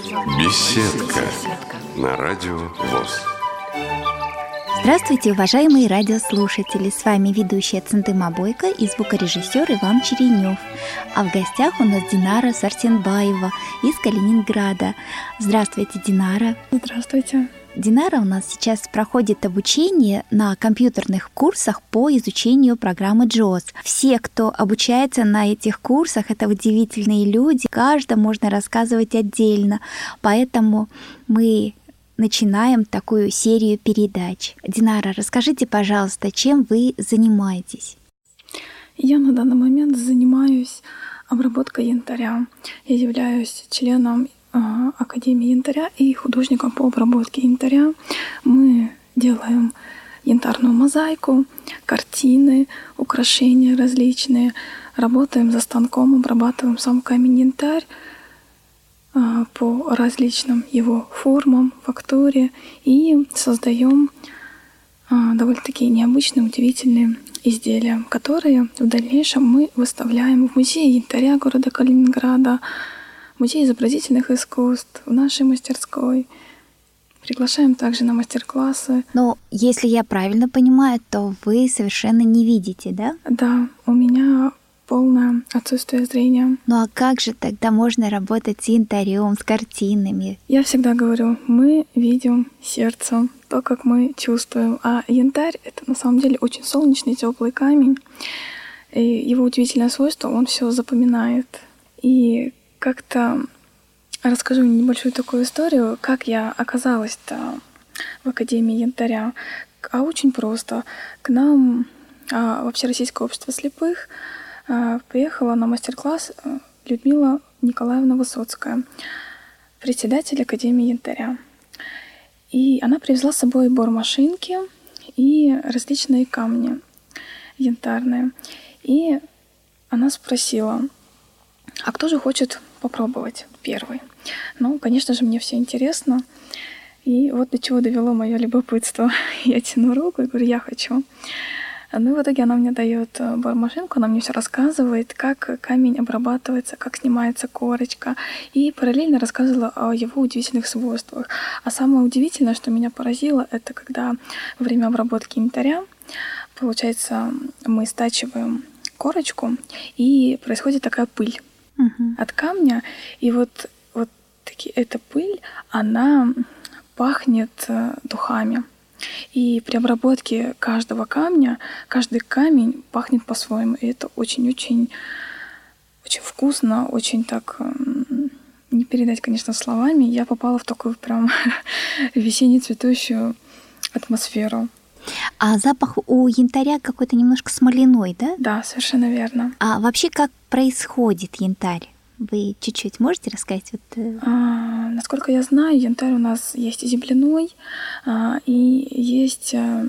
Беседка на радио ВОЗ. Здравствуйте, уважаемые радиослушатели! С вами ведущая Центыма Бойко и звукорежиссер Иван Черенев. А в гостях у нас Динара Сартенбаева из Калининграда. Здравствуйте, Динара! Здравствуйте! Динара у нас сейчас проходит обучение на компьютерных курсах по изучению программы JAWS. Все, кто обучается на этих курсах, это удивительные люди. Каждому можно рассказывать отдельно. Поэтому мы начинаем такую серию передач. Динара, расскажите, пожалуйста, чем вы занимаетесь? Я на данный момент занимаюсь обработкой янтаря. Я являюсь членом Академии янтаря и художником по обработке янтаря. Мы делаем янтарную мозаику, картины, украшения различные. Работаем за станком, обрабатываем сам камень янтарь а, по различным его формам, фактуре и создаем а, довольно-таки необычные, удивительные изделия, которые в дальнейшем мы выставляем в музее янтаря города Калининграда, Музей изобразительных искусств, в нашей мастерской. Приглашаем также на мастер-классы. Но если я правильно понимаю, то вы совершенно не видите, да? Да, у меня полное отсутствие зрения. Ну а как же тогда можно работать с янтарем, с картинами? Я всегда говорю, мы видим сердцем, то, как мы чувствуем. А янтарь — это на самом деле очень солнечный, теплый камень. И его удивительное свойство, он все запоминает. И как-то расскажу небольшую такую историю, как я оказалась-то в Академии Янтаря. А очень просто. К нам а, вообще Российское общество слепых а, приехала на мастер-класс а, Людмила Николаевна Высоцкая, председатель Академии Янтаря. И она привезла с собой бормашинки и различные камни янтарные. И она спросила, а кто же хочет попробовать первый. Ну, конечно же, мне все интересно. И вот до чего довело мое любопытство. Я тяну руку и говорю, я хочу. Ну и в итоге она мне дает э, бормашинку, она мне все рассказывает, как камень обрабатывается, как снимается корочка. И параллельно рассказывала о его удивительных свойствах. А самое удивительное, что меня поразило, это когда во время обработки янтаря, получается, мы стачиваем корочку, и происходит такая пыль угу. от камня. И вот, вот таки, эта пыль, она пахнет э, духами. И при обработке каждого камня, каждый камень пахнет по-своему. И это очень-очень очень вкусно, очень так не передать, конечно, словами. Я попала в такую прям весенне цветущую атмосферу. А запах у янтаря какой-то немножко смоляной, да? Да, совершенно верно. А вообще как происходит янтарь? Вы чуть-чуть можете рассказать? Вот... Э? А, насколько я знаю, янтарь у нас есть земляной а, и есть а,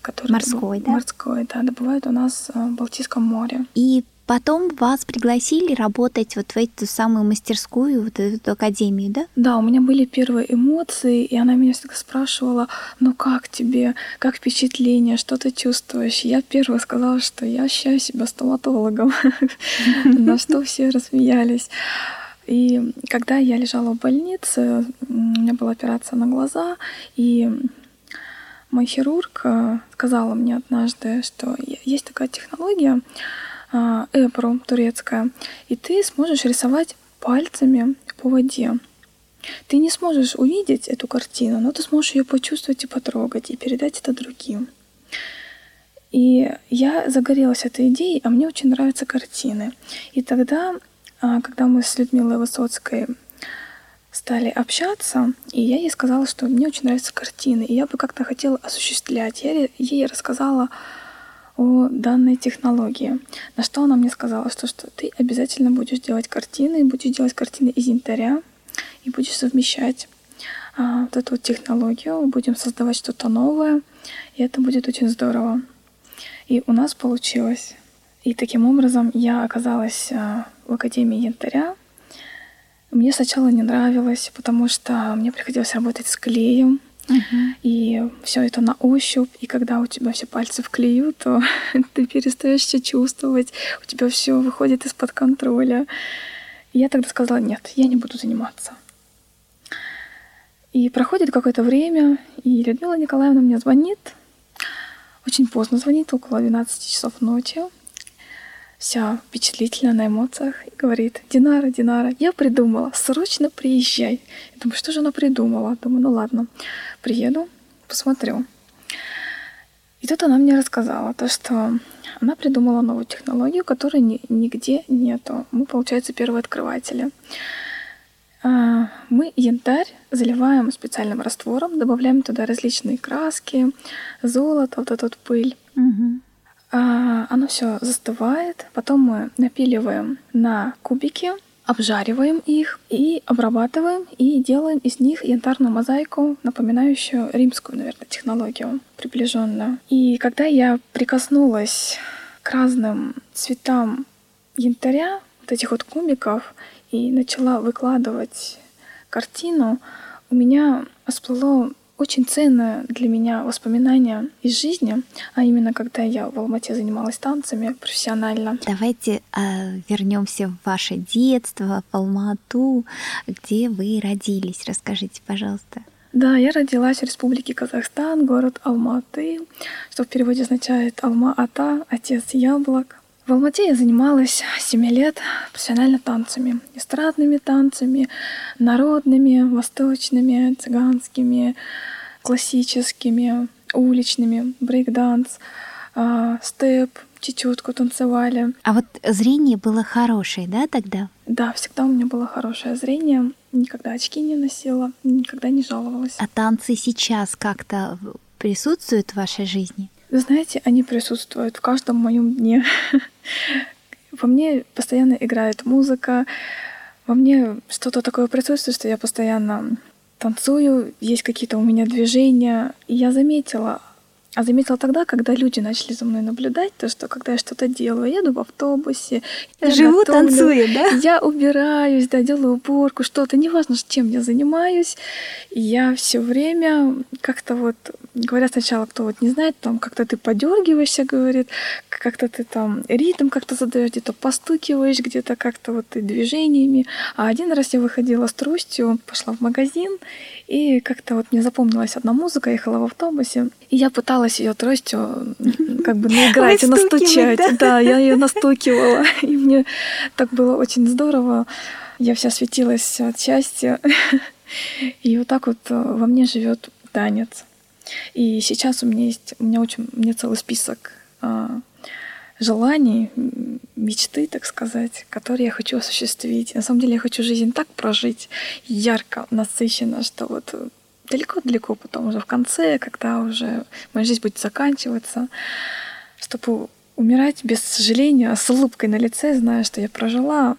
который морской, да? Морской, да, добывают у нас в Балтийском море. И Потом вас пригласили работать вот в эту самую мастерскую, вот эту академию, да? Да, у меня были первые эмоции, и она меня всегда спрашивала, ну как тебе, как впечатление, что ты чувствуешь? Я первая сказала, что я ощущаю себя стоматологом, на что все рассмеялись. И когда я лежала в больнице, у меня была операция на глаза, и мой хирург э, сказала мне однажды, что есть такая технология, эпру турецкая, и ты сможешь рисовать пальцами по воде. Ты не сможешь увидеть эту картину, но ты сможешь ее почувствовать и потрогать, и передать это другим. И я загорелась этой идеей, а мне очень нравятся картины. И тогда, а, когда мы с Людмилой Высоцкой стали общаться, и я ей сказала, что мне очень нравятся картины, и я бы как-то хотела осуществлять. Я ей рассказала о данной технологии. На что она мне сказала, что, что ты обязательно будешь делать картины, будешь делать картины из янтаря и будешь совмещать а, вот эту вот технологию, будем создавать что-то новое, и это будет очень здорово. И у нас получилось. И таким образом я оказалась а, в Академии янтаря. Мне сначала не нравилось, потому что мне приходилось работать с клеем, и все это на ощупь, и когда у тебя все пальцы в клею, то ты перестаешь все чувствовать, у тебя все выходит из-под контроля. Я тогда сказала, нет, я не буду заниматься. И проходит какое-то время, и Людмила Николаевна мне звонит, очень поздно звонит, около 12 часов ночи, вся впечатлительная на эмоциях, и говорит, Динара, Динара, я придумала, срочно приезжай. Я думаю, что же она придумала? Думаю, ну ладно, приеду, посмотрю. И тут она мне рассказала то, что она придумала новую технологию, которой ни, нигде нету. Мы, получается, первые открыватели. А, мы янтарь заливаем специальным раствором, добавляем туда различные краски, золото, вот эту вот пыль. Угу. Оно все застывает, потом мы напиливаем на кубики, обжариваем их и обрабатываем и делаем из них янтарную мозаику, напоминающую римскую, наверное, технологию, приближенную. И когда я прикоснулась к разным цветам янтаря, вот этих вот кубиков, и начала выкладывать картину, у меня всплыло очень ценное для меня воспоминание из жизни, а именно когда я в Алмате занималась танцами профессионально. Давайте э, вернемся в ваше детство, в Алмату, где вы родились. Расскажите, пожалуйста. Да, я родилась в Республике Казахстан, город Алматы, что в переводе означает Алма-Ата, отец яблок. В Алмате я занималась 7 лет профессионально танцами. Эстрадными танцами, народными, восточными, цыганскими, классическими, уличными, брейк-данс, а, степ, чечетку танцевали. А вот зрение было хорошее, да, тогда? Да, всегда у меня было хорошее зрение. Никогда очки не носила, никогда не жаловалась. А танцы сейчас как-то присутствуют в вашей жизни? Вы знаете, они присутствуют в каждом моем дне. Во мне постоянно играет музыка, во мне что-то такое присутствует, что я постоянно танцую, есть какие-то у меня движения. И я заметила, а заметила тогда, когда люди начали за мной наблюдать, то, что когда я что-то делаю, я еду в автобусе, я Живу, готовлю, танцую, да? Я убираюсь, да, делаю уборку, что-то, неважно, чем я занимаюсь. И я все время как-то вот, говорят сначала, кто вот не знает, там как-то ты подергиваешься, говорит, как-то ты там ритм как-то задаешь, где-то постукиваешь, где-то как-то вот ты движениями. А один раз я выходила с тростью, пошла в магазин, и как-то вот мне запомнилась одна музыка, ехала в автобусе, и я пыталась ее тростью как бы наиграть и настучать. Да? да, я ее настукивала, и мне так было очень здорово. Я вся светилась от счастья. И вот так вот э, во мне живет танец. И сейчас у меня есть, у меня очень, у меня целый список а, желаний, мечты, так сказать, которые я хочу осуществить. На самом деле я хочу жизнь так прожить, ярко, насыщенно, что вот далеко-далеко потом уже в конце, когда уже моя жизнь будет заканчиваться, чтобы умирать без сожаления, с улыбкой на лице, зная, что я прожила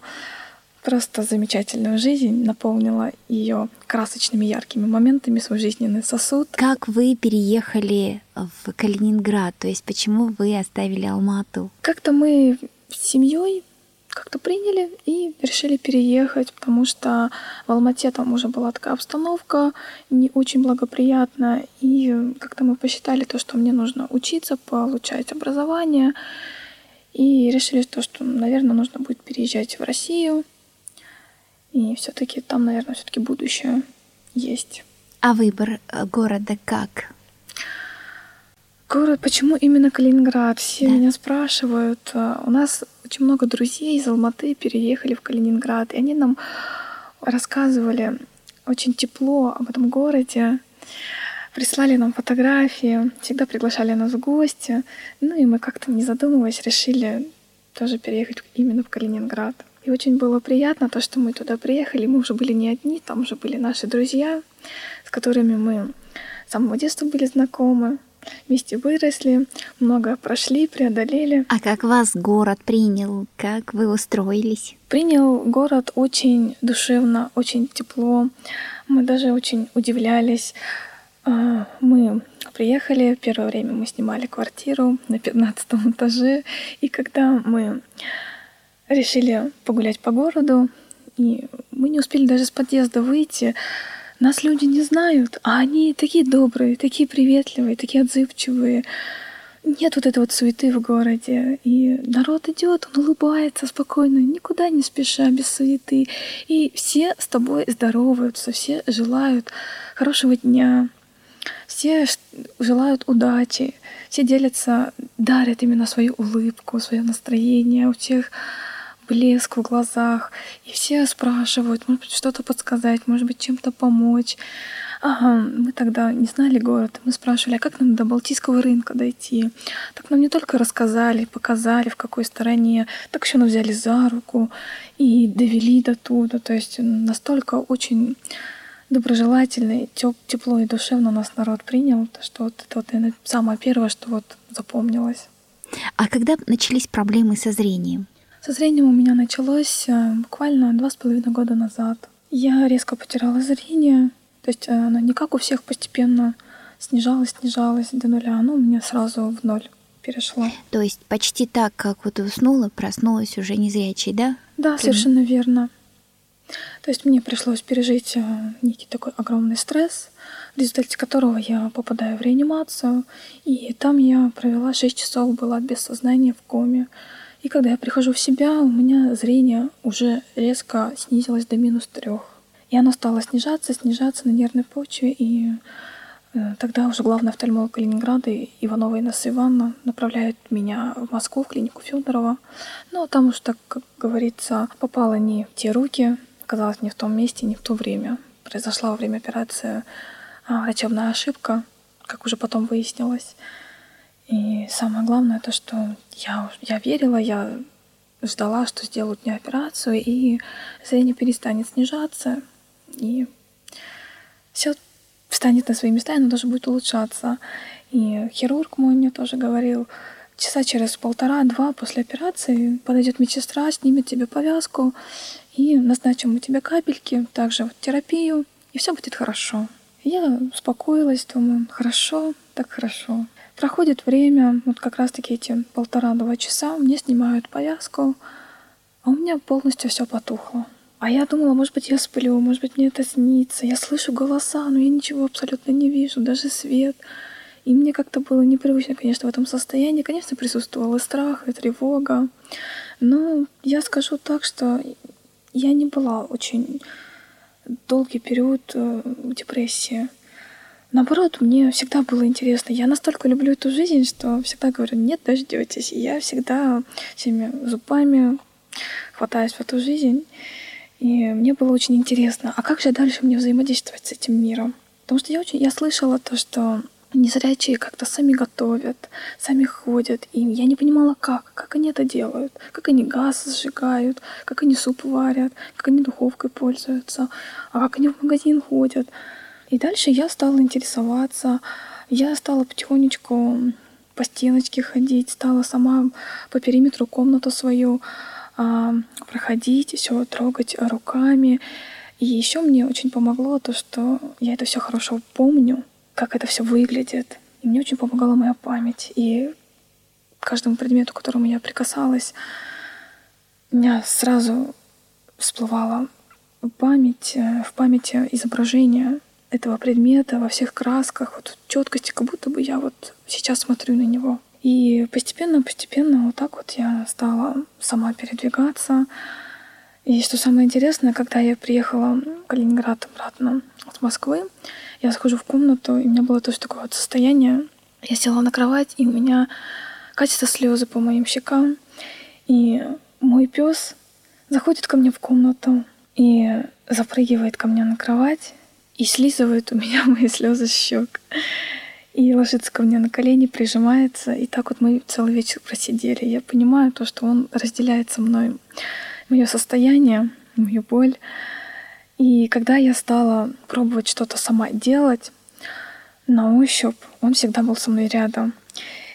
просто замечательную жизнь, наполнила ее красочными, яркими моментами, свой жизненный сосуд. Как вы переехали в Калининград? То есть почему вы оставили Алмату? Как-то мы с семьей как-то приняли и решили переехать, потому что в Алмате там уже была такая обстановка не очень благоприятная, и как-то мы посчитали то, что мне нужно учиться, получать образование, и решили то, что, наверное, нужно будет переезжать в Россию, и все-таки там, наверное, все-таки будущее есть. А выбор э, города как? Город, почему именно Калининград? Все да. меня спрашивают. А, у нас очень много друзей из Алматы переехали в Калининград, и они нам рассказывали очень тепло об этом городе, прислали нам фотографии, всегда приглашали нас в гости. Ну и мы как-то не задумываясь решили тоже переехать именно в Калининград. И очень было приятно то, что мы туда приехали. Мы уже были не одни, там уже были наши друзья, с которыми мы с самого детства были знакомы. Вместе выросли, много прошли, преодолели. А как вас город принял? Как вы устроились? Принял город очень душевно, очень тепло. Мы даже очень удивлялись. А, мы приехали, первое время мы снимали квартиру на 15 этаже, и когда мы решили погулять по городу, и мы не успели даже с подъезда выйти. Нас люди не знают, а они такие добрые, такие приветливые, такие отзывчивые. нет вот этой вот суеты в городе. И народ идет, он улыбается спокойно, никуда не спеша, без суеты. И все с тобой здороваются, все желают хорошего дня, все желают удачи, все делятся, дарят именно свою улыбку, свое настроение, у всех блеск в глазах, и все спрашивают, может быть, что-то подсказать, может быть, чем-то помочь. Ага, мы тогда не знали город, мы спрашивали, а как нам до Балтийского рынка дойти? Так нам не только рассказали, показали, в какой стороне, так еще нас взяли за руку и довели до туда. То есть настолько очень доброжелательный, теп, тепло и душевно нас народ принял, что вот это вот, наверное, самое первое, что вот запомнилось. А когда начались проблемы со зрением? Со зрением у меня началось э, буквально два с половиной года назад. Я резко потеряла зрение, то есть э, оно не как у всех постепенно снижалось, снижалось до нуля, оно у меня сразу в ноль перешло. То есть почти так, как вот уснула, проснулась уже незрячей, да? Да, Прям... совершенно верно. То есть мне пришлось пережить э, некий такой огромный стресс, в результате которого я попадаю в реанимацию, и там я провела 6 часов, была без сознания в коме. И когда я прихожу в себя, у меня зрение уже резко снизилось до минус трех. И оно стало снижаться, снижаться на нервной почве. И э, тогда уже главный офтальмолог Калининграда Иванова Инесса Ивановна направляет меня в Москву, в клинику Федорова. Но там уж, так как говорится, попало не в те руки, оказалось не в том месте, не в то время. Произошла во время операции а, врачебная ошибка, как уже потом выяснилось. И самое главное то, что я, я верила, я ждала, что сделают мне операцию, и зрение перестанет снижаться, и все встанет на свои места, и оно даже будет улучшаться. И хирург мой мне тоже говорил, часа через полтора-два после операции подойдет медсестра, снимет тебе повязку, и назначим мы тебе капельки, также вот терапию, и все будет хорошо. Я успокоилась, думаю, хорошо, так хорошо. Проходит время, вот как раз-таки эти полтора-два часа, мне снимают повязку, а у меня полностью все потухло. А я думала, может быть, я сплю, может быть, мне это снится. Я слышу голоса, но я ничего абсолютно не вижу, даже свет. И мне как-то было непривычно, конечно, в этом состоянии. Конечно, присутствовал и страх, и тревога. Но я скажу так, что я не была очень долгий период э, депрессии. Наоборот, мне всегда было интересно. Я настолько люблю эту жизнь, что всегда говорю, нет, дождетесь. И я всегда всеми зубами хватаюсь в эту жизнь. И мне было очень интересно, а как же дальше мне взаимодействовать с этим миром? Потому что я очень, я слышала то, что незрячие как-то сами готовят, сами ходят. И я не понимала, как, как они это делают, как они газ сжигают, как они суп варят, как они духовкой пользуются, а как они в магазин ходят. И дальше я стала интересоваться, я стала потихонечку по стеночке ходить, стала сама по периметру комнату свою а, проходить, все трогать руками. И еще мне очень помогло то, что я это все хорошо помню, как это все выглядит. И мне очень помогала моя память. И каждому предмету, к которому я прикасалась, у меня сразу всплывало в память, э, в памяти изображение этого предмета во всех красках, вот четкости, как будто бы я вот сейчас смотрю на него. И постепенно-постепенно вот так вот я стала сама передвигаться. И что самое интересное, когда я приехала в Калининград обратно от Москвы, я захожу в комнату, и у меня было тоже такое вот состояние. Я села на кровать, и у меня катятся слезы по моим щекам. И мой пес заходит ко мне в комнату и запрыгивает ко мне на кровать и слизывает у меня мои слезы с щек. И ложится ко мне на колени, прижимается. И так вот мы целый вечер просидели. Я понимаю то, что он разделяет со мной мое состояние, мою боль. И когда я стала пробовать что-то сама делать, на ощупь, он всегда был со мной рядом.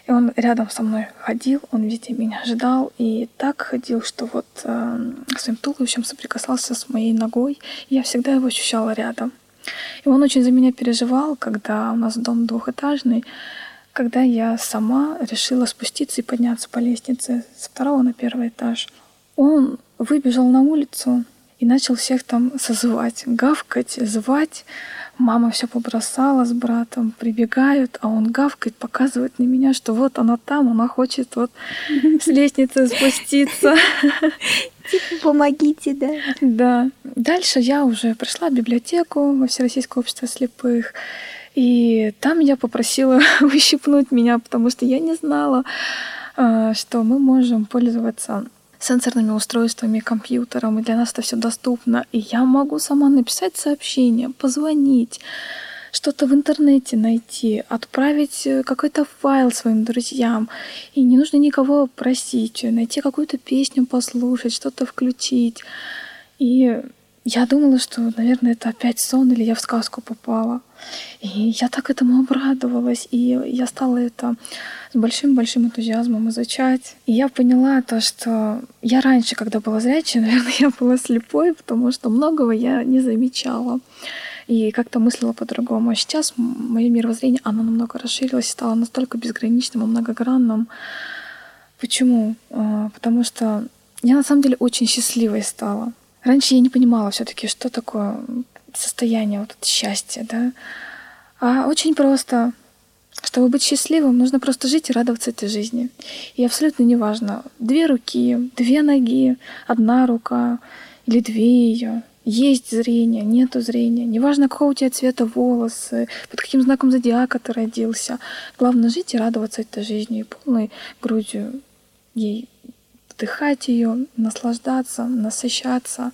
И он рядом со мной ходил, он везде меня ждал, и так ходил, что вот э, своим туловищем соприкасался с моей ногой, и я всегда его ощущала рядом. И он очень за меня переживал, когда у нас дом двухэтажный, когда я сама решила спуститься и подняться по лестнице со второго на первый этаж. Он выбежал на улицу и начал всех там созывать, гавкать, звать. Мама все побросала с братом, прибегают, а он гавкает, показывает на меня, что вот она там, она хочет вот с лестницы спуститься. Типа, помогите, да? Да. Дальше я уже пришла в библиотеку во Всероссийское общество слепых. И там я попросила ущипнуть меня, потому что я не знала, а, что мы можем пользоваться сенсорными устройствами, компьютером, и для нас это все доступно. И я могу сама написать сообщение, позвонить, что-то в интернете найти, отправить э, какой-то файл своим друзьям. И не нужно никого просить, найти какую-то песню послушать, что-то включить. И я думала, что, наверное, это опять сон или я в сказку попала. И я так этому обрадовалась, и я стала это с большим-большим энтузиазмом изучать. И я поняла то, что я раньше, когда была зрячей, наверное, я была слепой, потому что многого я не замечала. И как-то мыслила по-другому. А сейчас мое мировоззрение, оно намного расширилось, стало настолько безграничным и многогранным. Почему? А, потому что я на самом деле очень счастливой стала. Раньше я не понимала все-таки, что такое состояние вот счастья, да. А очень просто. Чтобы быть счастливым, нужно просто жить и радоваться этой жизни. И абсолютно неважно, две руки, две ноги, одна рука или две ее. Есть зрение, нету зрения. Неважно, какого у тебя цвета волосы, под каким знаком зодиака ты родился. Главное жить и радоваться этой жизни и полной грудью ей вдыхать ее, наслаждаться, насыщаться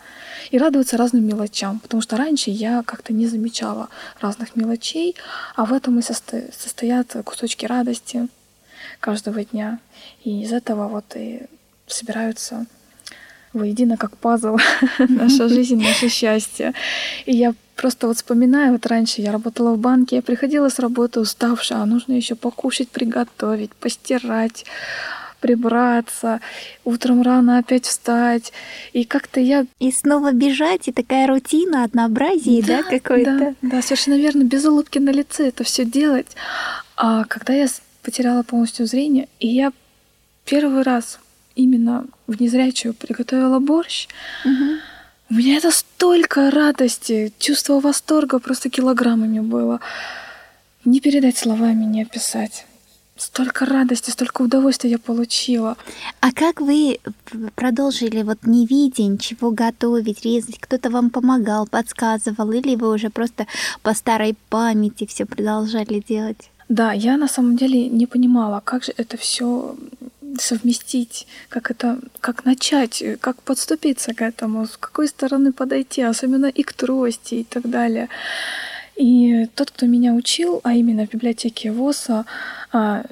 и радоваться разным мелочам. Потому что раньше я как-то не замечала разных мелочей, а в этом и состо... состоят кусочки радости каждого дня. И из этого вот и собираются воедино как пазл наша жизнь, наше счастье. И я просто вот вспоминаю, вот раньше я работала в банке, я приходила с работы уставшая, а нужно еще покушать, приготовить, постирать, прибраться, утром рано опять встать. И как-то я... И снова бежать, и такая рутина, однообразие, да, да какой-то? Да, да, совершенно верно, без улыбки на лице это все делать. А когда я потеряла полностью зрение, и я первый раз именно в незрячую приготовила борщ, угу. у меня это столько радости, чувство восторга просто килограммами было. Не передать словами, не описать. Столько радости, столько удовольствия я получила. А как вы продолжили вот не видя ничего готовить, резать? Кто-то вам помогал, подсказывал, или вы уже просто по старой памяти все продолжали делать? Да, я на самом деле не понимала, как же это все совместить, как это, как начать, как подступиться к этому, с какой стороны подойти, особенно и к трости и так далее. И тот, кто меня учил, а именно в библиотеке ВОСа, а,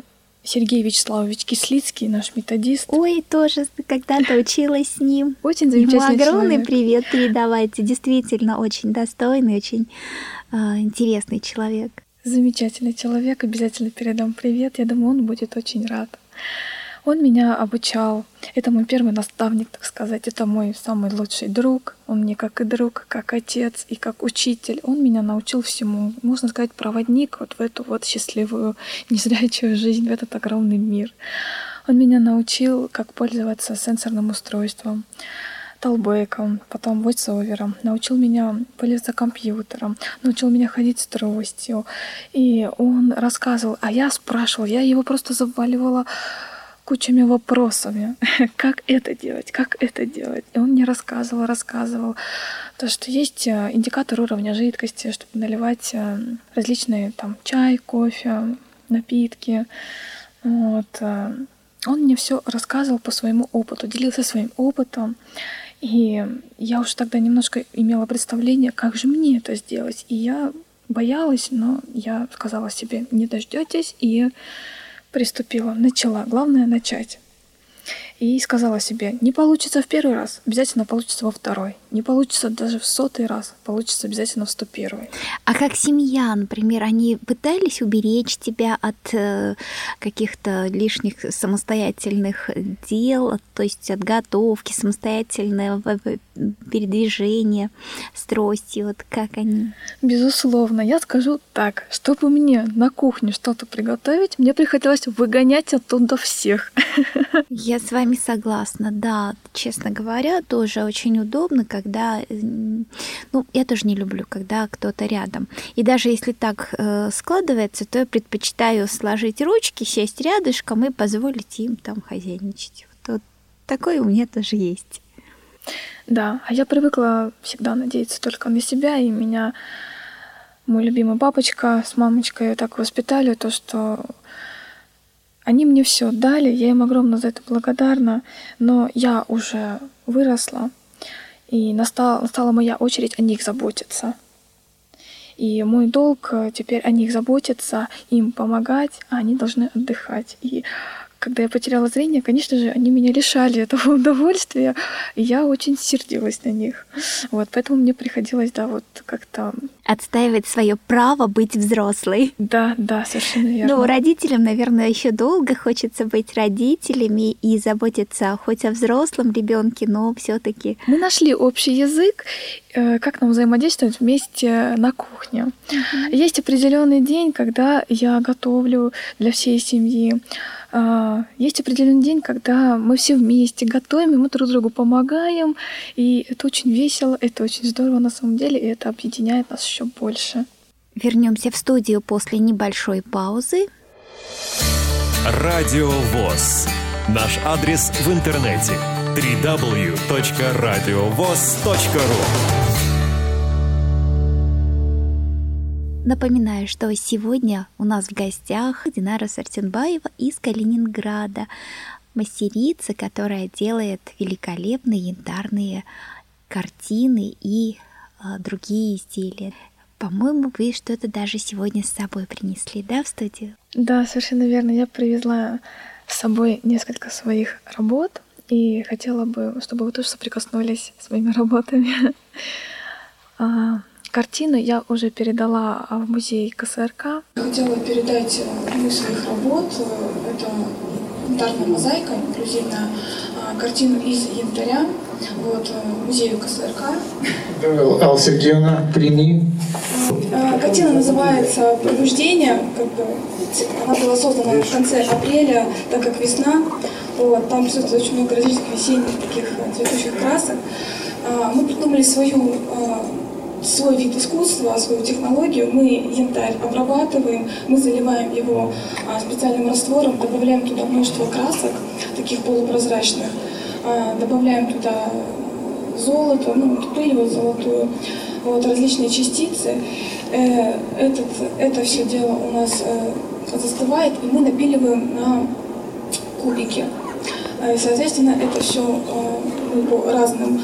Сергей Вячеславович Кислицкий, наш методист. Ой, тоже когда-то училась с ним. Очень замечательный Ему огромный человек. привет передавайте. Действительно, очень достойный, очень э, интересный человек. Замечательный человек. Обязательно передам привет. Я думаю, он будет очень рад. Он меня обучал. Это мой первый наставник, так сказать. Это мой самый лучший друг. Он мне как и друг, как отец и как учитель. Он меня научил всему. Можно сказать, проводник вот в эту вот счастливую, незрячую жизнь, в этот огромный мир. Он меня научил, как пользоваться сенсорным устройством, толбеком, потом войсовером, научил меня пользоваться компьютером, научил меня ходить с тростью. И он рассказывал, а я спрашивала, я его просто заваливала кучами вопросами, как это делать, как это делать. И он мне рассказывал, рассказывал, то, что есть э, индикатор уровня жидкости, чтобы наливать э, различные там чай, кофе, напитки. Вот. Э. Он мне все рассказывал по своему опыту, делился своим опытом. И я уже тогда немножко имела представление, как же мне это сделать. И я боялась, но я сказала себе, не дождетесь, и Приступила, начала. Главное начать. И сказала себе, не получится в первый раз, обязательно получится во второй. Не получится даже в сотый раз, получится обязательно в сто первый. А как семья, например, они пытались уберечь тебя от э, каких-то лишних самостоятельных дел, то есть от готовки, самостоятельного передвижения с тростью, вот как они? Безусловно, я скажу так, чтобы мне на кухне что-то приготовить, мне приходилось выгонять оттуда всех. Я с вами вами согласна, да. Честно говоря, тоже очень удобно, когда... Ну, я тоже не люблю, когда кто-то рядом. И даже если так э, складывается, то я предпочитаю сложить ручки, сесть рядышком и позволить им там хозяйничать. Вот такое у меня тоже есть. Да, а я привыкла всегда надеяться только на себя, и меня мой любимый папочка с мамочкой так воспитали, то, что они мне все дали, я им огромно за это благодарна, но я уже выросла, и настала, настала моя очередь о них заботиться. И мой долг теперь о них заботиться, им помогать, а они должны отдыхать. И когда я потеряла зрение, конечно же, они меня лишали этого удовольствия, и я очень сердилась на них. Вот, поэтому мне приходилось, да, вот как-то... Отстаивать свое право быть взрослой. Да, да, совершенно верно. Ну, родителям, наверное, еще долго хочется быть родителями и заботиться хоть о взрослом ребенке, но все-таки. Мы нашли общий язык, э, как нам взаимодействовать вместе на кухне. Mm-hmm. Есть определенный день, когда я готовлю для всей семьи. А, есть определенный день, когда мы все вместе готовим, и мы друг другу помогаем, и это очень весело, это очень здорово на самом деле, и это объединяет нас еще больше. Вернемся в студию после небольшой паузы. Радио ВОЗ. Наш адрес в интернете www.radiovoz.ru Напоминаю, что сегодня у нас в гостях Динара Сартенбаева из Калининграда, мастерица, которая делает великолепные янтарные картины и э, другие изделия. По-моему, вы что-то даже сегодня с собой принесли, да, в студию? Да, совершенно верно. Я привезла с собой несколько своих работ и хотела бы, чтобы вы тоже соприкоснулись с моими работами. А, Картину я уже передала а, в музей КСРК. Хотела передать одну из своих работ. Это янтарная мозаика, инклюзивная а, картину из янтаря. Вот, э, музею КСРК. Алла Сергеевна, прими. А, картина называется «Пробуждение». Как бы, она была создана в конце апреля, так как весна. Вот, там присутствует очень много различных весенних таких э, цветущих красок. Мы придумали свою свой вид искусства, свою технологию, мы янтарь обрабатываем, мы заливаем его а, специальным раствором, добавляем туда множество красок, таких полупрозрачных, а, добавляем туда золото, ну, пыль вот золотую, вот, различные частицы. Э, этот, это все дело у нас э, застывает, и мы напиливаем на кубики. Э, соответственно, это все мы по разным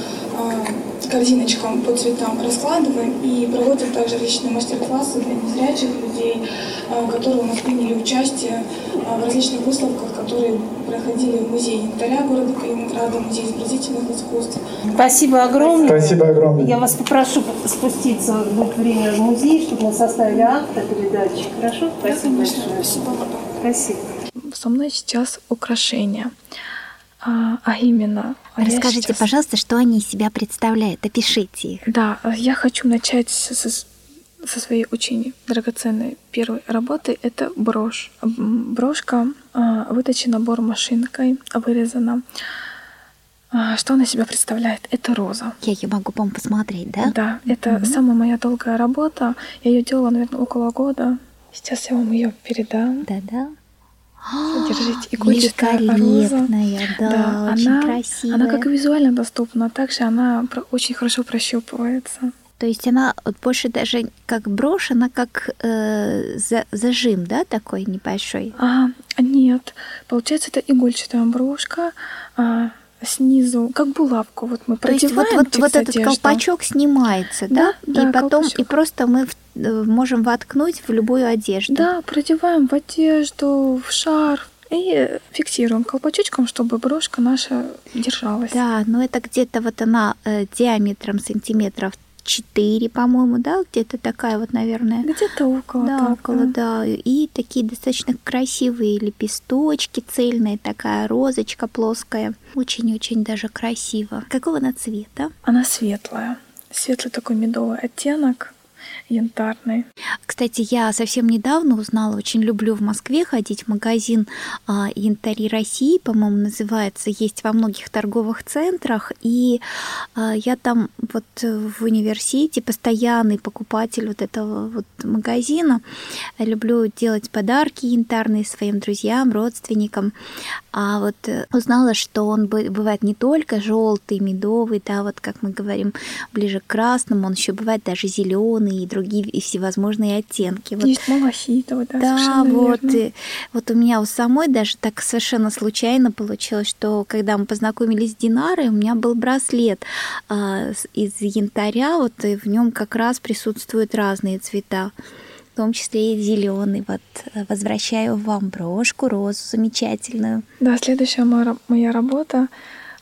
корзиночкам по цветам раскладываем и проводим также различные мастер-классы для незрячих людей, а, которые у нас приняли участие а, в различных выставках, которые проходили в музее янтаря города Калининграда, музей изобразительных искусств. Спасибо огромное. Спасибо огромное. Я вас попрошу спуститься в время в музей, чтобы мы составили акт о передаче. Хорошо? Спасибо большое. Спасибо. Спасибо. Со мной сейчас украшения. А, а именно... А Расскажите, сейчас... пожалуйста, что они из себя представляют, опишите их. Да, я хочу начать со, со своей очень драгоценной первой работы. Это брошь. Брошка а, выточена бормашинкой, вырезана. Что она себя представляет? Это роза. Я ее могу, по-моему, посмотреть, да? Да, это mm самая моя долгая работа. Я ее делала, наверное, около года. Сейчас я вам ее передам. Да-да. Держите. Игольчатая роза. Да, да очень она, красивая. Она как и визуально доступна, а также она очень хорошо прощупывается. То есть она больше даже как брошь, она как э, за, зажим, да, такой небольшой? А, нет. Получается, это игольчатая брошка. А, снизу, как булавку, вот мы продеваем То есть вот, вот, вот этот колпачок снимается, да? да и потом, колпачок. и просто мы э, можем воткнуть в любую одежду. Да, продеваем в одежду, в шарф, и фиксируем колпачочком, чтобы брошка наша держалась. Да, но это где-то вот она э, диаметром сантиметров 4, по-моему, да, где-то такая вот, наверное. Где-то около. Да, так, около, да. да. И такие достаточно красивые лепесточки, цельная такая розочка плоская. Очень-очень даже красиво. Какого она цвета? Она светлая. Светлый такой медовый оттенок. Янтарный. Кстати, я совсем недавно узнала, очень люблю в Москве ходить в магазин а, Янтари России, по-моему, называется, есть во многих торговых центрах, и а, я там вот в университете постоянный покупатель вот этого вот магазина. люблю делать подарки янтарные своим друзьям, родственникам. А вот э, узнала, что он бывает не только желтый, медовый, да, вот как мы говорим, ближе к красному, он еще бывает даже зеленый и другие и всевозможные оттенки. Вот. Есть малахитовый, да, Да, вот. И, вот у меня у самой даже так совершенно случайно получилось, что когда мы познакомились с Динарой, у меня был браслет а, из янтаря, вот и в нем как раз присутствуют разные цвета в том числе и зеленый. Вот э, возвращаю вам брошку, розу замечательную. Да, следующая моя, моя работа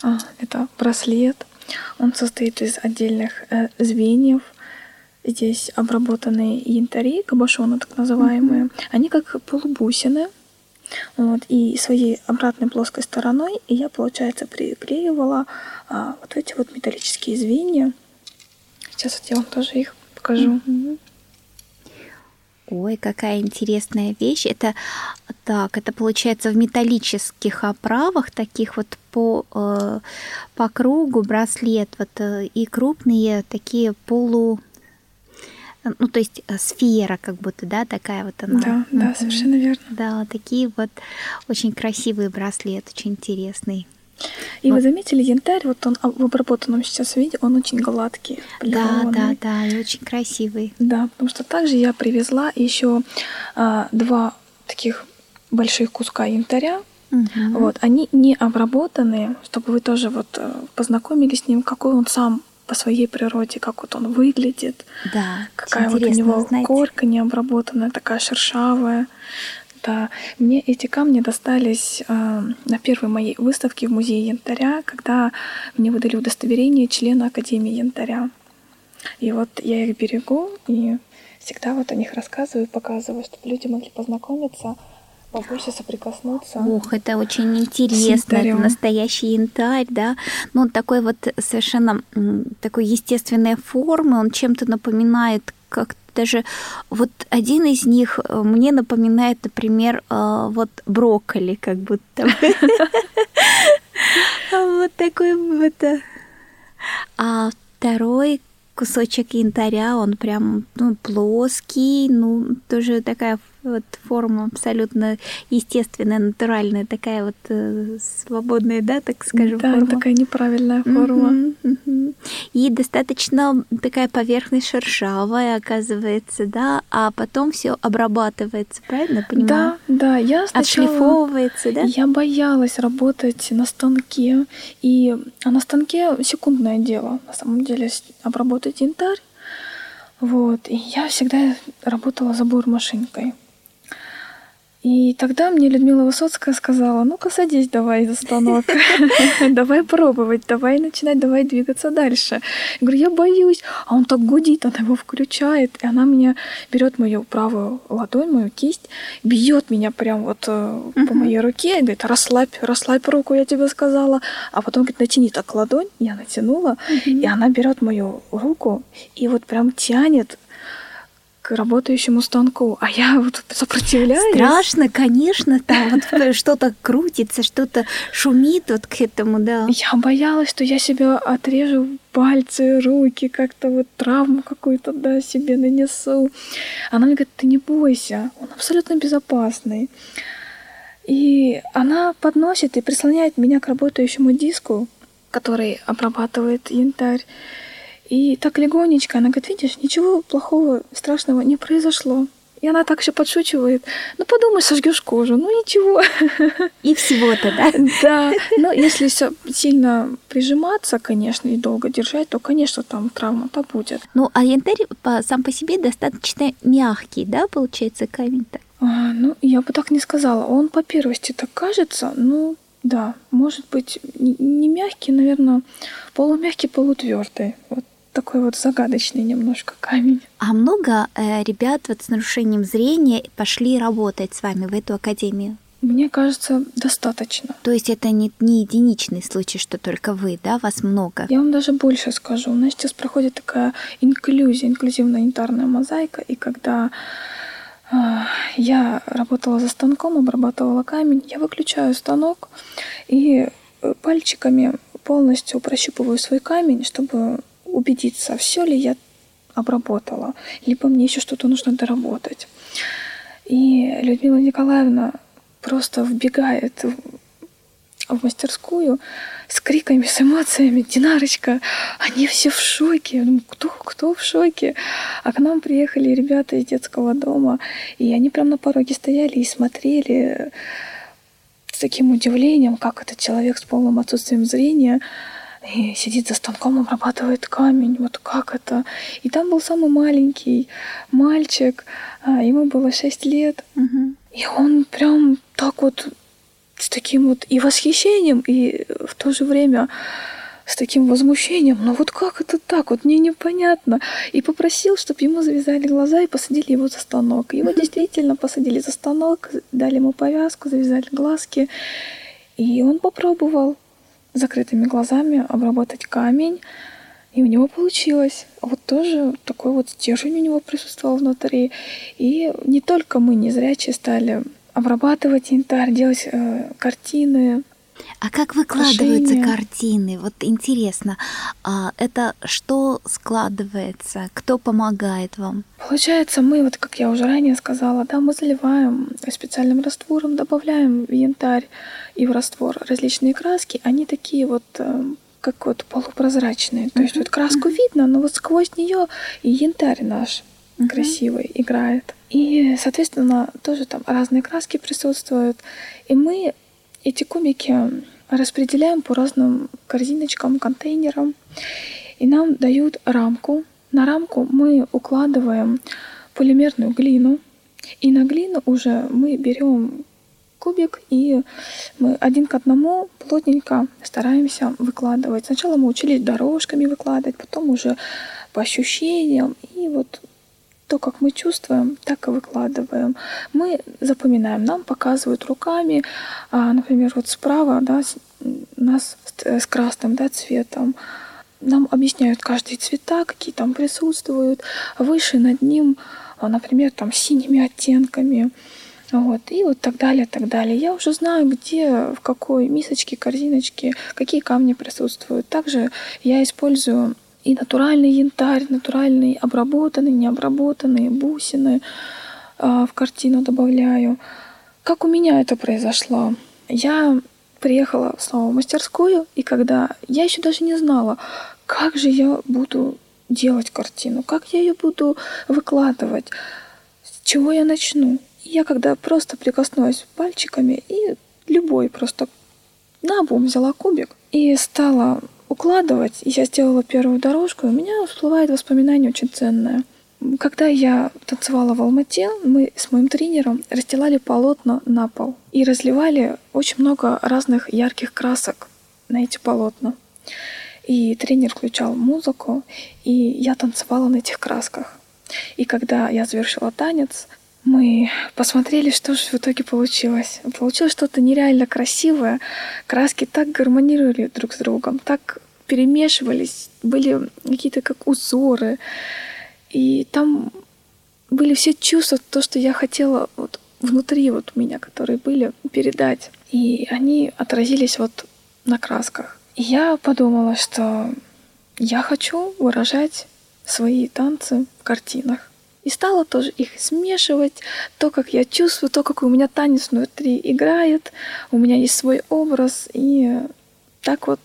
а, это браслет. Он состоит из отдельных э, звеньев. Здесь обработанные янтари, кабошоны так называемые. Mm-hmm. Они как полубусины. Вот, и своей обратной плоской стороной я, получается, приклеивала а, вот эти вот металлические звенья. Сейчас вот я вам тоже их покажу. Mm-hmm. Ой, какая интересная вещь. Это так, это получается в металлических оправах, таких вот по, э, по кругу браслет, вот э, и крупные такие полу, ну то есть э, сфера, как будто, да, такая вот она. Да, да, совершенно верно. Да, такие вот очень красивые браслет, очень интересный. И вот. вы заметили, янтарь, вот он в обработанном сейчас виде, он очень гладкий. Да, да, да, и очень красивый. Да, потому что также я привезла еще а, два таких больших куска янтаря. Угу. Вот, они не обработанные, чтобы вы тоже вот э, познакомились с ним, какой он сам по своей природе, как вот он выглядит. Да. Какая вот у него знаете. корка необработанная, такая шершавая. Да, мне эти камни достались э, на первой моей выставке в музее янтаря, когда мне выдали удостоверение члена Академии янтаря. И вот я их берегу и всегда вот о них рассказываю, показываю, чтобы люди могли познакомиться, побольше соприкоснуться. Ох, это очень интересно. Это настоящий янтарь, да. Ну, он такой вот совершенно такой естественной формы, он чем-то напоминает как даже вот один из них э, мне напоминает, например, э, вот брокколи, как будто Вот такой вот. Э. А второй кусочек янтаря, он прям ну, плоский, ну, тоже такая вот форма абсолютно естественная, натуральная, такая вот э, свободная, да, так скажем, да, форма. такая неправильная форма. Uh-huh, uh-huh. И достаточно такая поверхность шершавая, оказывается, да, а потом все обрабатывается, правильно понимаю? Да, да, я сначала... Отшлифовывается, да? Я боялась работать на станке, и а на станке секундное дело, на самом деле, обработать янтарь, вот, и я всегда работала забор машинкой. И тогда мне Людмила Высоцкая сказала, ну-ка садись давай за станок, давай пробовать, давай начинать, давай двигаться дальше. Я говорю, я боюсь. А он так гудит, она его включает, и она меня берет мою правую ладонь, мою кисть, бьет меня прям вот э, по моей руке, и говорит, расслабь, расслабь руку, я тебе сказала. А потом говорит, натяни так ладонь, я натянула, и она берет мою руку и вот прям тянет к работающему станку, а я вот сопротивляюсь. Страшно, конечно, там вот что-то крутится, что-то шумит вот к этому, да. Я боялась, что я себе отрежу пальцы, руки, как-то вот травму какую-то, да, себе нанесу. Она мне говорит, ты не бойся, он абсолютно безопасный. И она подносит и прислоняет меня к работающему диску, который обрабатывает янтарь. И так легонечко она говорит, видишь, ничего плохого, страшного не произошло. И она так еще подшучивает. Ну, подумай, сожгешь кожу. Ну, ничего. И всего-то, да? Да. Но если сильно прижиматься, конечно, и долго держать, то, конечно, там травма-то будет. Ну, а янтарь сам по себе достаточно мягкий, да, получается, камень-то? А, ну, я бы так не сказала. Он по первости так кажется, ну, да, может быть, не мягкий, наверное, полумягкий, полутвердый. Вот такой вот загадочный немножко камень. А много э, ребят вот с нарушением зрения пошли работать с вами в эту академию? Мне кажется, достаточно. То есть это не, не единичный случай, что только вы, да, вас много? Я вам даже больше скажу. У нас сейчас проходит такая инклюзия, инклюзивная янтарная мозаика, и когда э, я работала за станком, обрабатывала камень, я выключаю станок и э, пальчиками полностью прощупываю свой камень, чтобы убедиться, все ли я обработала, либо мне еще что-то нужно доработать. И Людмила Николаевна просто вбегает в мастерскую с криками, с эмоциями. Динарочка, они все в шоке. Я думаю, кто, кто в шоке? А к нам приехали ребята из детского дома, и они прямо на пороге стояли и смотрели с таким удивлением, как этот человек с полным отсутствием зрения и сидит за станком, обрабатывает камень. Вот как это? И там был самый маленький мальчик, а, ему было 6 лет. Угу. И он прям так вот с таким вот и восхищением, и в то же время с таким возмущением. Но вот как это так? Вот мне непонятно. И попросил, чтобы ему завязали глаза и посадили его за станок. Его действительно посадили за станок, дали ему повязку, завязали глазки. И он попробовал закрытыми глазами обработать камень. И у него получилось. Вот тоже такой вот стержень у него присутствовал внутри. И не только мы, незрячие, стали обрабатывать янтарь, делать э, картины. А как выкладываются картины? Вот интересно, а это что складывается? Кто помогает вам? Получается, мы, вот как я уже ранее сказала, да, мы заливаем специальным раствором, добавляем в янтарь и в раствор различные краски. Они такие вот э, как вот полупрозрачные. То есть вот краску видно, но вот сквозь нее и янтарь наш uh-huh. красивый играет. И, соответственно, тоже там разные краски присутствуют. И мы эти кубики распределяем по разным корзиночкам, контейнерам. И нам дают рамку. На рамку мы укладываем полимерную глину. И на глину уже мы берем кубик, и мы один к одному плотненько стараемся выкладывать. Сначала мы учились дорожками выкладывать, потом уже по ощущениям. И вот то, как мы чувствуем, так и выкладываем. Мы запоминаем, нам показывают руками, а, например, вот справа, да, нас с красным да, цветом, нам объясняют каждые цвета, какие там присутствуют, выше над ним, а, например, там синими оттенками, вот, и вот так далее, так далее. Я уже знаю, где, в какой мисочке, корзиночке, какие камни присутствуют. Также я использую и натуральный янтарь, натуральный обработанный, необработанные бусины э, в картину добавляю. Как у меня это произошло? Я приехала снова в мастерскую, и когда я еще даже не знала, как же я буду делать картину, как я ее буду выкладывать, с чего я начну. Я когда просто прикоснулась пальчиками и любой просто на обум взяла кубик и стала укладывать, и я сделала первую дорожку, и у меня всплывает воспоминание очень ценное. Когда я танцевала в Алмате, мы с моим тренером расстилали полотна на пол и разливали очень много разных ярких красок на эти полотна. И тренер включал музыку, и я танцевала на этих красках. И когда я завершила танец, мы посмотрели, что же в итоге получилось. Получилось что-то нереально красивое. Краски так гармонировали друг с другом, так перемешивались, были какие-то как узоры. И там были все чувства, то, что я хотела вот внутри вот у меня, которые были, передать. И они отразились вот на красках. И я подумала, что я хочу выражать свои танцы в картинах. И стала тоже их смешивать, то, как я чувствую, то, как у меня танец внутри играет, у меня есть свой образ, и так вот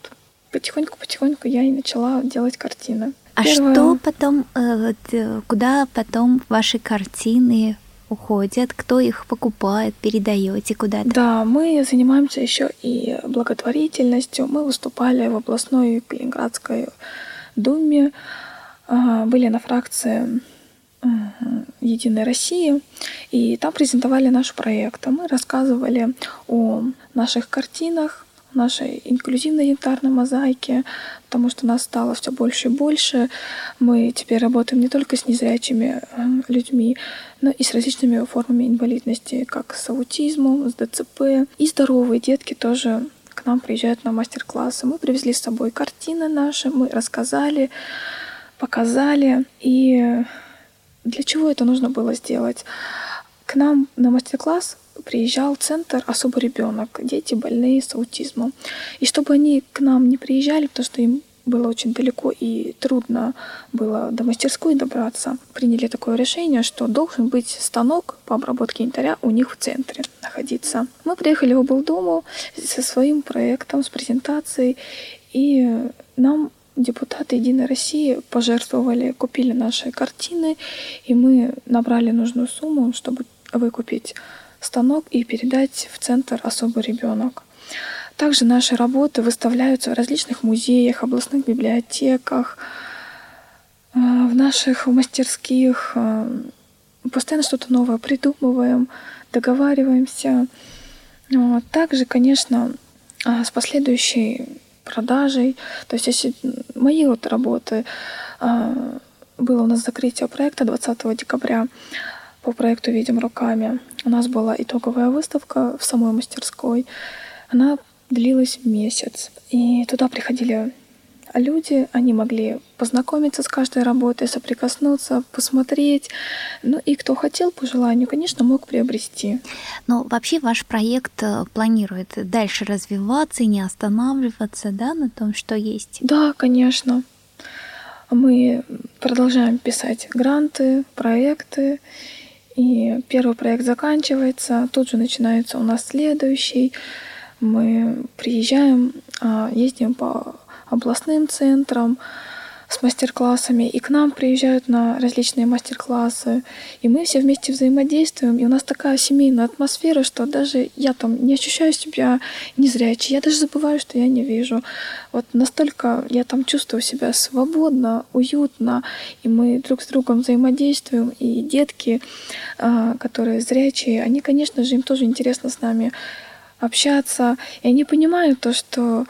потихоньку-потихоньку я и начала делать картины. А Первое... что потом, э, э, куда потом ваши картины уходят, кто их покупает, передаете куда-то? Да, мы занимаемся еще и благотворительностью. Мы выступали в областной Калининградской думе, были на фракции Единой России, и там презентовали наш проект. Мы рассказывали о наших картинах, нашей инклюзивной янтарной мозаики, потому что нас стало все больше и больше. Мы теперь работаем не только с незрячими э, людьми, но и с различными формами инвалидности, как с аутизмом, с ДЦП. И здоровые детки тоже к нам приезжают на мастер-классы. Мы привезли с собой картины наши, мы рассказали, показали. И для чего это нужно было сделать? К нам на мастер-класс приезжал центр «Особый ребенок», дети больные с аутизмом. И чтобы они к нам не приезжали, потому что им было очень далеко и трудно было до мастерской добраться, приняли такое решение, что должен быть станок по обработке янтаря у них в центре находиться. Мы приехали в облдому со своим проектом, с презентацией, и нам депутаты Единой России пожертвовали, купили наши картины, и мы набрали нужную сумму, чтобы выкупить станок и передать в центр особый ребенок. Также наши работы выставляются в различных музеях, областных библиотеках, э, в наших мастерских. Э, постоянно что-то новое придумываем, договариваемся. Также, конечно, э, с последующей продажей. То есть если мои вот работы, было у нас закрытие проекта 20 декабря по проекту «Видим руками». У нас была итоговая выставка в самой мастерской. Она длилась месяц. И туда приходили люди, они могли познакомиться с каждой работой, соприкоснуться, посмотреть. Ну и кто хотел по желанию, конечно, мог приобрести. Но вообще ваш проект э, планирует дальше развиваться и не останавливаться да, на том, что есть? Да, конечно. Мы продолжаем писать гранты, проекты. И первый проект заканчивается, тут же начинается у нас следующий. Мы приезжаем, а, ездим по областным центрам с мастер-классами, и к нам приезжают на различные мастер-классы, и мы все вместе взаимодействуем, и у нас такая семейная атмосфера, что даже я там не ощущаю себя незрячей, я даже забываю, что я не вижу. Вот настолько я там чувствую себя свободно, уютно, и мы друг с другом взаимодействуем, и детки, а, которые зрячие, они, конечно же, им тоже интересно с нами общаться, и они понимают то, что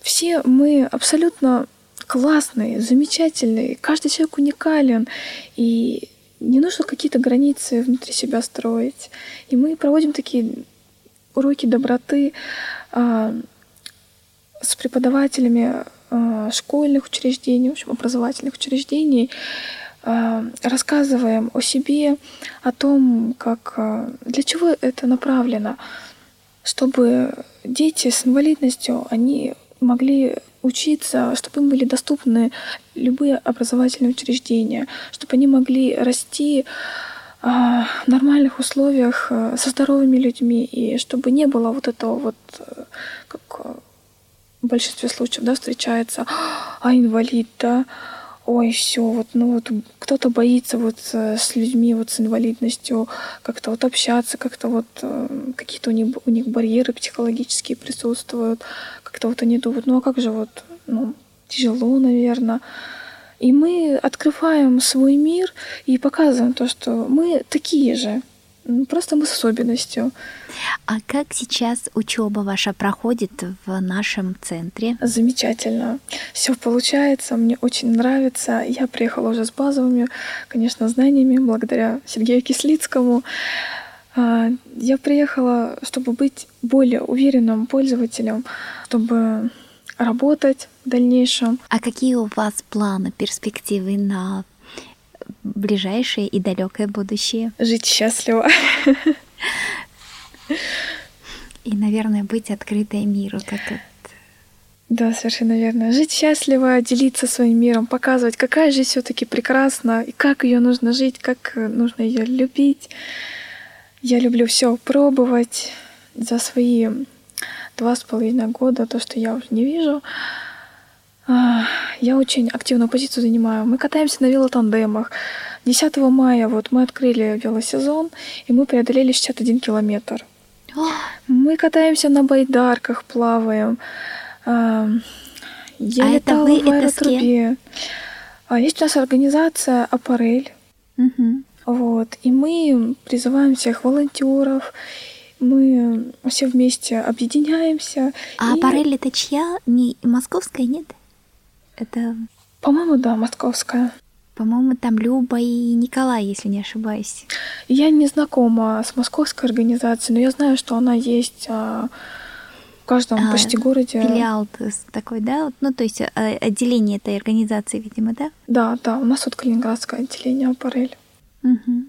все мы абсолютно классные, замечательные, каждый человек уникален, и не нужно какие-то границы внутри себя строить. И мы проводим такие уроки доброты а, с преподавателями а, школьных учреждений, в общем, образовательных учреждений, а, рассказываем о себе, о том, как, а, для чего это направлено чтобы дети с инвалидностью, они могли учиться, чтобы им были доступны любые образовательные учреждения, чтобы они могли расти а, в нормальных условиях а, со здоровыми людьми, и чтобы не было вот этого вот, э, как в большинстве случаев, да, встречается, а инвалид, да, ой, все, вот, ну вот кто-то боится вот э, с людьми вот с инвалидностью как-то вот общаться, как-то вот э, какие-то у них, у них барьеры психологические присутствуют, как-то вот они думают, ну а как же вот, ну, тяжело, наверное. И мы открываем свой мир и показываем то, что мы такие же, Просто мы с особенностью. А как сейчас учеба ваша проходит в нашем центре? Замечательно. Все получается, мне очень нравится. Я приехала уже с базовыми, конечно, знаниями, благодаря Сергею Кислицкому. А, я приехала, чтобы быть более уверенным пользователем, чтобы работать в дальнейшем. А какие у вас планы, перспективы на ближайшее и далекое будущее. Жить счастливо. И, наверное, быть открытой миру, это. Да, совершенно верно. Жить счастливо, делиться своим миром, показывать, какая жизнь все-таки прекрасна, и как ее нужно жить, как нужно ее любить. Я люблю все пробовать за свои два с половиной года, то, что я уже не вижу. А, я очень активную позицию занимаю. Мы катаемся на велотандемах. 10 мая вот мы открыли велосезон, и мы преодолели 61 километр. Мы катаемся на байдарках, плаваем. А, я а это вы, в аэротрубе. А есть у нас организация «Аппарель». Угу. Вот. И мы призываем всех волонтеров, Мы все вместе объединяемся. А и, аппарель это чья? Не московская, нет? Это, По-моему, да, московская. по-моему, там Люба и Николай, если не ошибаюсь. Я не знакома с московской организацией, но я знаю, что она есть а, в каждом А, почти городе. Филиал такой, да? Ну, то есть э, отделение этой организации, видимо, да? Да, да, у нас вот Калининградское отделение аппарель. Мгм.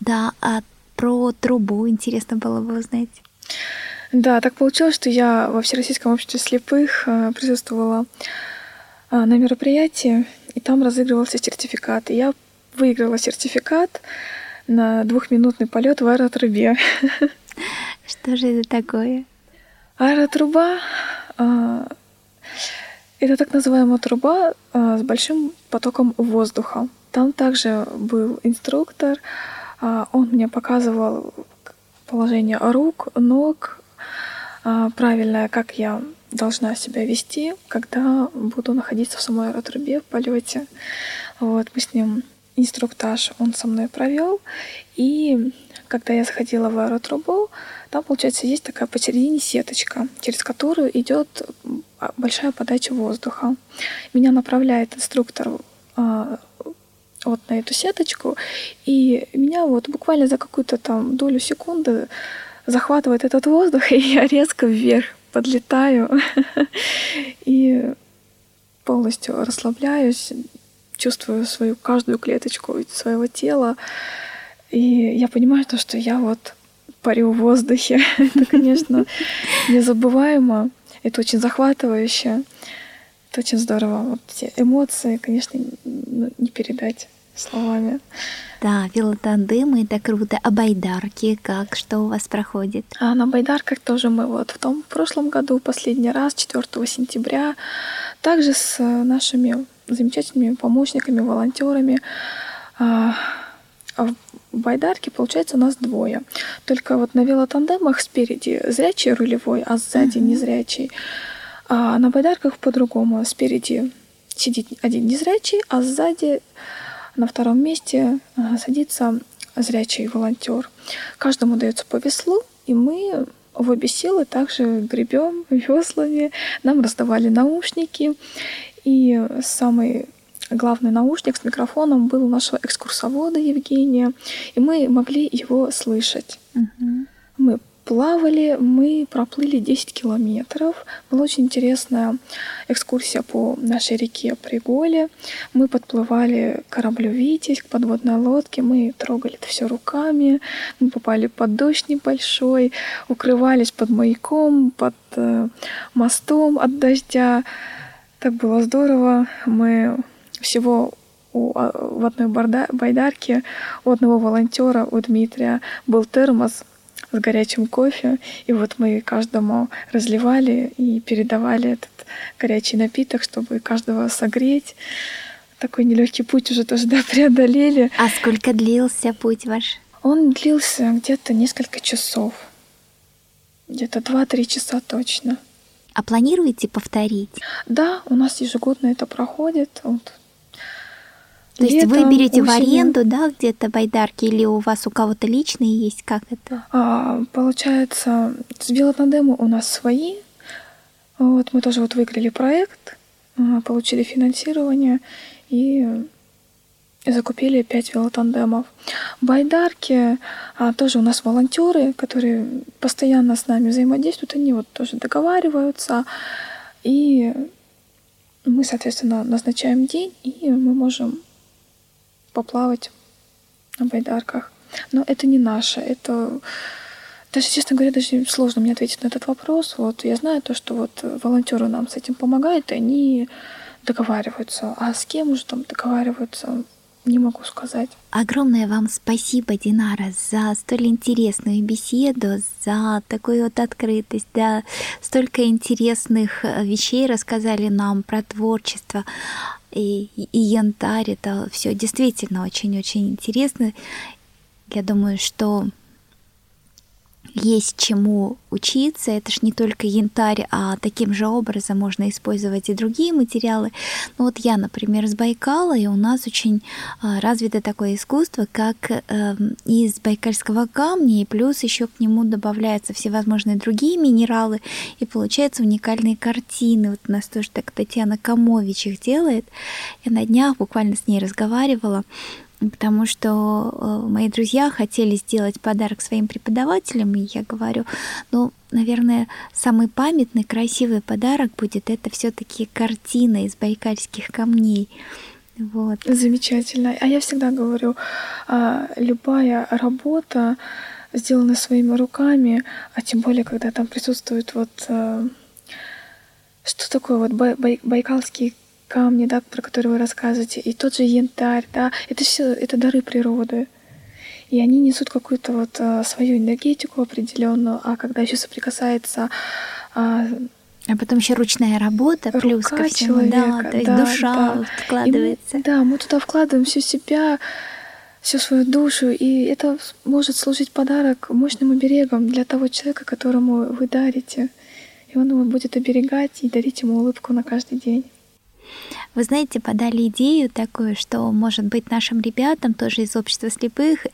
Да, а про трубу интересно было бы узнать. Да, так получилось, что я во Всероссийском обществе слепых э, присутствовала а, на мероприятии, и там разыгрывался сертификат. И я выиграла сертификат на двухминутный полет в аэротрубе. Что же это такое? Аэротруба а, это так называемая труба а, с большим потоком воздуха. Там также был инструктор, а, он мне показывал положение рук, ног, а, правильное, как я должна себя вести, когда буду находиться в самой аэротрубе в полете. Вот, мы с ним инструктаж он со мной провел. И когда я заходила в аэротрубу, там, получается, есть такая посередине сеточка, через которую идет а, большая подача воздуха. Меня направляет инструктор а, вот на эту сеточку, и меня вот буквально за какую-то там долю секунды захватывает этот воздух, и я резко вверх подлетаю и полностью расслабляюсь, чувствую свою каждую клеточку своего тела, и я понимаю то, что я вот парю в воздухе. Это, конечно, незабываемо, это очень захватывающе, это очень здорово. Вот эти эмоции, конечно, ну, не передать словами. Да, велотандемы, это круто. А байдарки, как, что у вас проходит? А на байдарках тоже мы вот в том в прошлом году, последний раз, 4 сентября, также с нашими замечательными помощниками, волонтерами. А а в байдарке, получается, у нас двое. Только вот на велотандемах спереди зрячий рулевой, а сзади незрячий. А на байдарках по-другому. Спереди сидит один незрячий, а сзади на втором месте а, садится зрячий волонтер. Каждому дается по веслу, и мы в обе силы также гребем веслами. Нам раздавали наушники. И самый главный наушник с микрофоном был у нашего экскурсовода Евгения, и мы могли его слышать. Мгм. Мы плавали, мы проплыли 10 километров. Была очень интересная экскурсия по нашей реке Приголе. Мы подплывали к кораблю «Витязь», к подводной лодке. Мы трогали это все руками. Мы попали под дождь небольшой, укрывались под маяком, под э, мостом от дождя. Так было здорово. Мы всего у, а, в одной байдарке у одного волонтера, у Дмитрия, был термос с горячим кофе, и вот мы каждому разливали и передавали этот горячий напиток, чтобы каждого согреть. Такой нелегкий путь уже тоже да, преодолели. А сколько длился путь ваш? Он длился где-то несколько часов. Где-то 2-3 часа точно. А планируете повторить? Да, у нас ежегодно это проходит. Вот. То есть вы берете в осенью. аренду, да, где-то байдарки, или у вас у кого-то личные есть? Как это? А, получается, с велотандемы у нас свои. Вот, мы тоже вот выиграли проект, а, получили финансирование и закупили пять велотандемов. Байдарки а, тоже у нас волонтеры, которые постоянно с нами взаимодействуют, они вот тоже договариваются. И мы, соответственно, назначаем день, и мы можем поплавать на байдарках. Но это не наше, это даже, честно говоря, даже сложно мне ответить на этот вопрос. Вот я знаю то, что вот волонтеры нам с этим помогают, и они договариваются. А с кем уже там договариваются, не могу сказать. Огромное вам спасибо, Динара, за столь интересную беседу, за такую вот открытость, да, столько интересных э, вещей рассказали нам про творчество и, и янтарь. Это все действительно очень-очень интересно. Я думаю, что есть чему учиться. Это ж не только янтарь, а таким же образом можно использовать и другие материалы. Ну вот я, например, с Байкала, и у нас очень а, развито такое искусство, как эм, из байкальского камня, и плюс еще к нему добавляются всевозможные другие минералы, и получаются уникальные картины. Вот у нас тоже так Татьяна Камович их делает. Я на днях буквально с ней разговаривала, потому что э, мои друзья хотели сделать подарок своим преподавателям, и я говорю, ну, наверное, самый памятный, красивый подарок будет это все-таки картина из байкальских камней. Вот. Замечательно. А я всегда говорю, а, любая работа, сделанная своими руками, а тем более, когда там присутствует вот э, что такое вот бай байкалские камни, да, про которые вы рассказываете, и тот же янтарь, да, это все, это дары природы. И они несут какую-то вот а, свою энергетику определенную, а когда еще соприкасается а, а потом еще ручная работа, плюс ко всему, человека, да, то есть да, душа да. вкладывается. мы, да, мы туда вкладываем всю себя, всю свою душу, и это может служить подарок мощным оберегом для того человека, которому вы дарите. И он его будет оберегать и дарить ему улыбку на каждый день. Вы знаете, подали идею такую, что, может быть, нашим ребятам тоже из общества слепых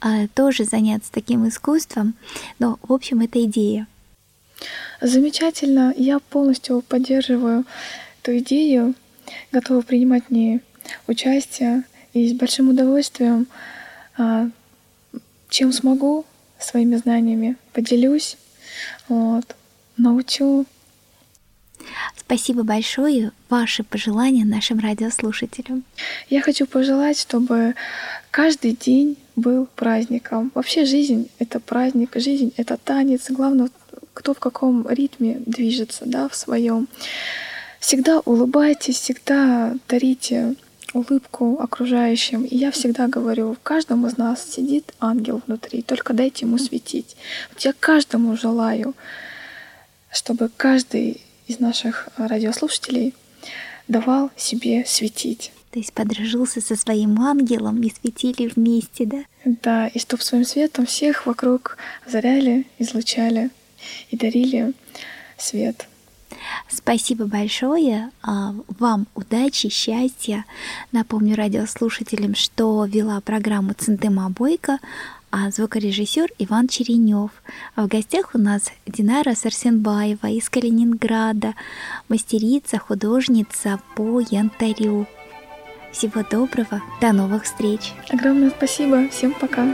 а, тоже заняться таким искусством. Но, в общем, это идея. Замечательно. Я полностью поддерживаю эту идею, готова принимать в ней участие и с большим удовольствием, а, чем смогу, своими знаниями поделюсь, вот, научу Спасибо большое. Ваши пожелания нашим радиослушателям. Я хочу пожелать, чтобы каждый день был праздником. Вообще жизнь — это праздник, жизнь — это танец. Главное, кто в каком ритме движется, да, в своем. Всегда улыбайтесь, всегда дарите улыбку окружающим. И я всегда говорю, в каждом из нас сидит ангел внутри, только дайте ему светить. Вот я каждому желаю, чтобы каждый из наших радиослушателей давал себе светить. То есть подружился со своим ангелом и светили вместе, да? Да, и чтоб своим светом всех вокруг заряли, излучали и дарили свет. Спасибо большое. А, вам удачи, счастья. Напомню радиослушателям, что вела программу Центыма Бойко, звукорежиссер Иван Черенев. А в гостях у нас Динара Сарсенбаева из Калининграда, мастерица, художница по янтарю. Всего доброго, до новых встреч. Огромное спасибо, всем пока.